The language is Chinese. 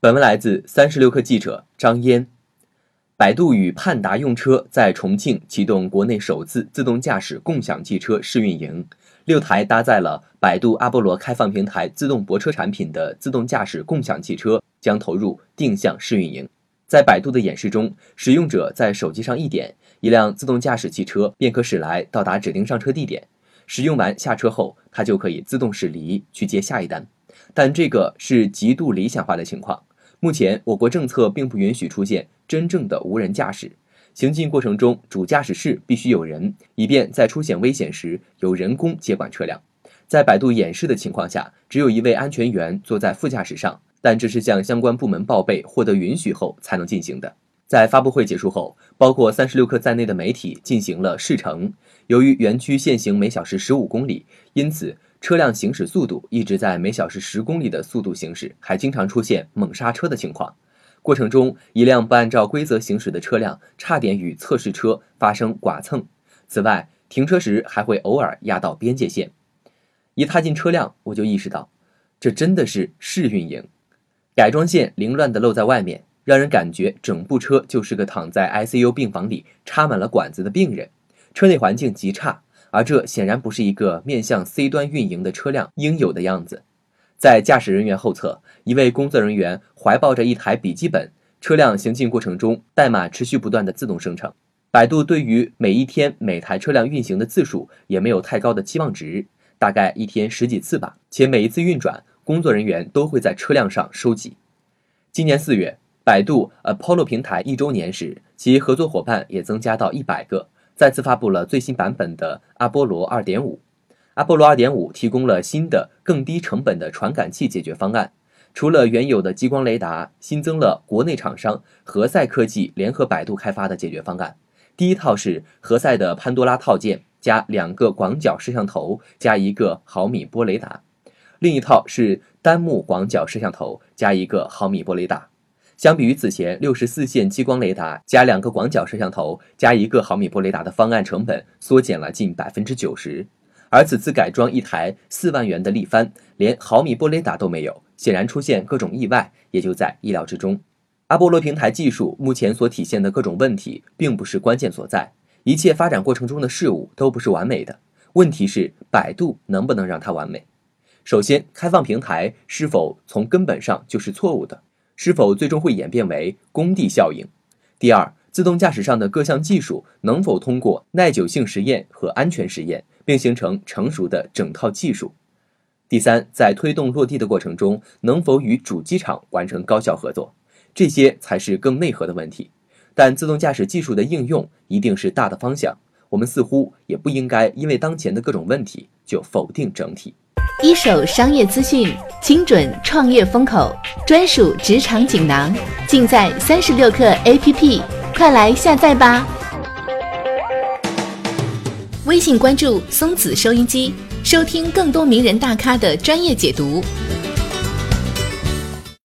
本文来自三十六氪记者张嫣。百度与盼达用车在重庆启动国内首次自动驾驶共享汽车试运营，六台搭载了百度阿波罗开放平台自动泊车产品的自动驾驶共享汽车将投入定向试运营。在百度的演示中，使用者在手机上一点，一辆自动驾驶汽车便可驶来到达指定上车地点。使用完下车后，它就可以自动驶离去接下一单。但这个是极度理想化的情况。目前，我国政策并不允许出现真正的无人驾驶。行进过程中，主驾驶室必须有人，以便在出现危险时由人工接管车辆。在百度演示的情况下，只有一位安全员坐在副驾驶上。但这是向相关部门报备、获得允许后才能进行的。在发布会结束后，包括三十六氪在内的媒体进行了试乘。由于园区限行每小时十五公里，因此车辆行驶速度一直在每小时十公里的速度行驶，还经常出现猛刹车的情况。过程中，一辆不按照规则行驶的车辆差点与测试车发生剐蹭。此外，停车时还会偶尔压到边界线。一踏进车辆，我就意识到，这真的是试运营。改装线凌乱地露在外面，让人感觉整部车就是个躺在 ICU 病房里插满了管子的病人。车内环境极差，而这显然不是一个面向 C 端运营的车辆应有的样子。在驾驶人员后侧，一位工作人员怀抱着一台笔记本，车辆行进过程中，代码持续不断的自动生成。百度对于每一天每台车辆运行的次数也没有太高的期望值，大概一天十几次吧，且每一次运转。工作人员都会在车辆上收集。今年四月，百度 Apollo 平台一周年时，其合作伙伴也增加到一百个，再次发布了最新版本的阿波罗二点五。阿波罗二点五提供了新的、更低成本的传感器解决方案，除了原有的激光雷达，新增了国内厂商何赛科技联合百度开发的解决方案。第一套是何赛的潘多拉套件，加两个广角摄像头，加一个毫米波雷达。另一套是单目广角摄像头加一个毫米波雷达，相比于此前六十四线激光雷达加两个广角摄像头加一个毫米波雷达的方案成本缩减了近百分之九十。而此次改装一台四万元的力帆，连毫米波雷达都没有，显然出现各种意外也就在意料之中。阿波罗平台技术目前所体现的各种问题，并不是关键所在，一切发展过程中的事物都不是完美的，问题是百度能不能让它完美。首先，开放平台是否从根本上就是错误的？是否最终会演变为工地效应？第二，自动驾驶上的各项技术能否通过耐久性实验和安全实验，并形成成熟的整套技术？第三，在推动落地的过程中，能否与主机厂完成高效合作？这些才是更内核的问题。但自动驾驶技术的应用一定是大的方向，我们似乎也不应该因为当前的各种问题就否定整体。一手商业资讯，精准创业风口，专属职场锦囊，尽在三十六课 APP，快来下载吧！微信关注松子收音机，收听更多名人大咖的专业解读。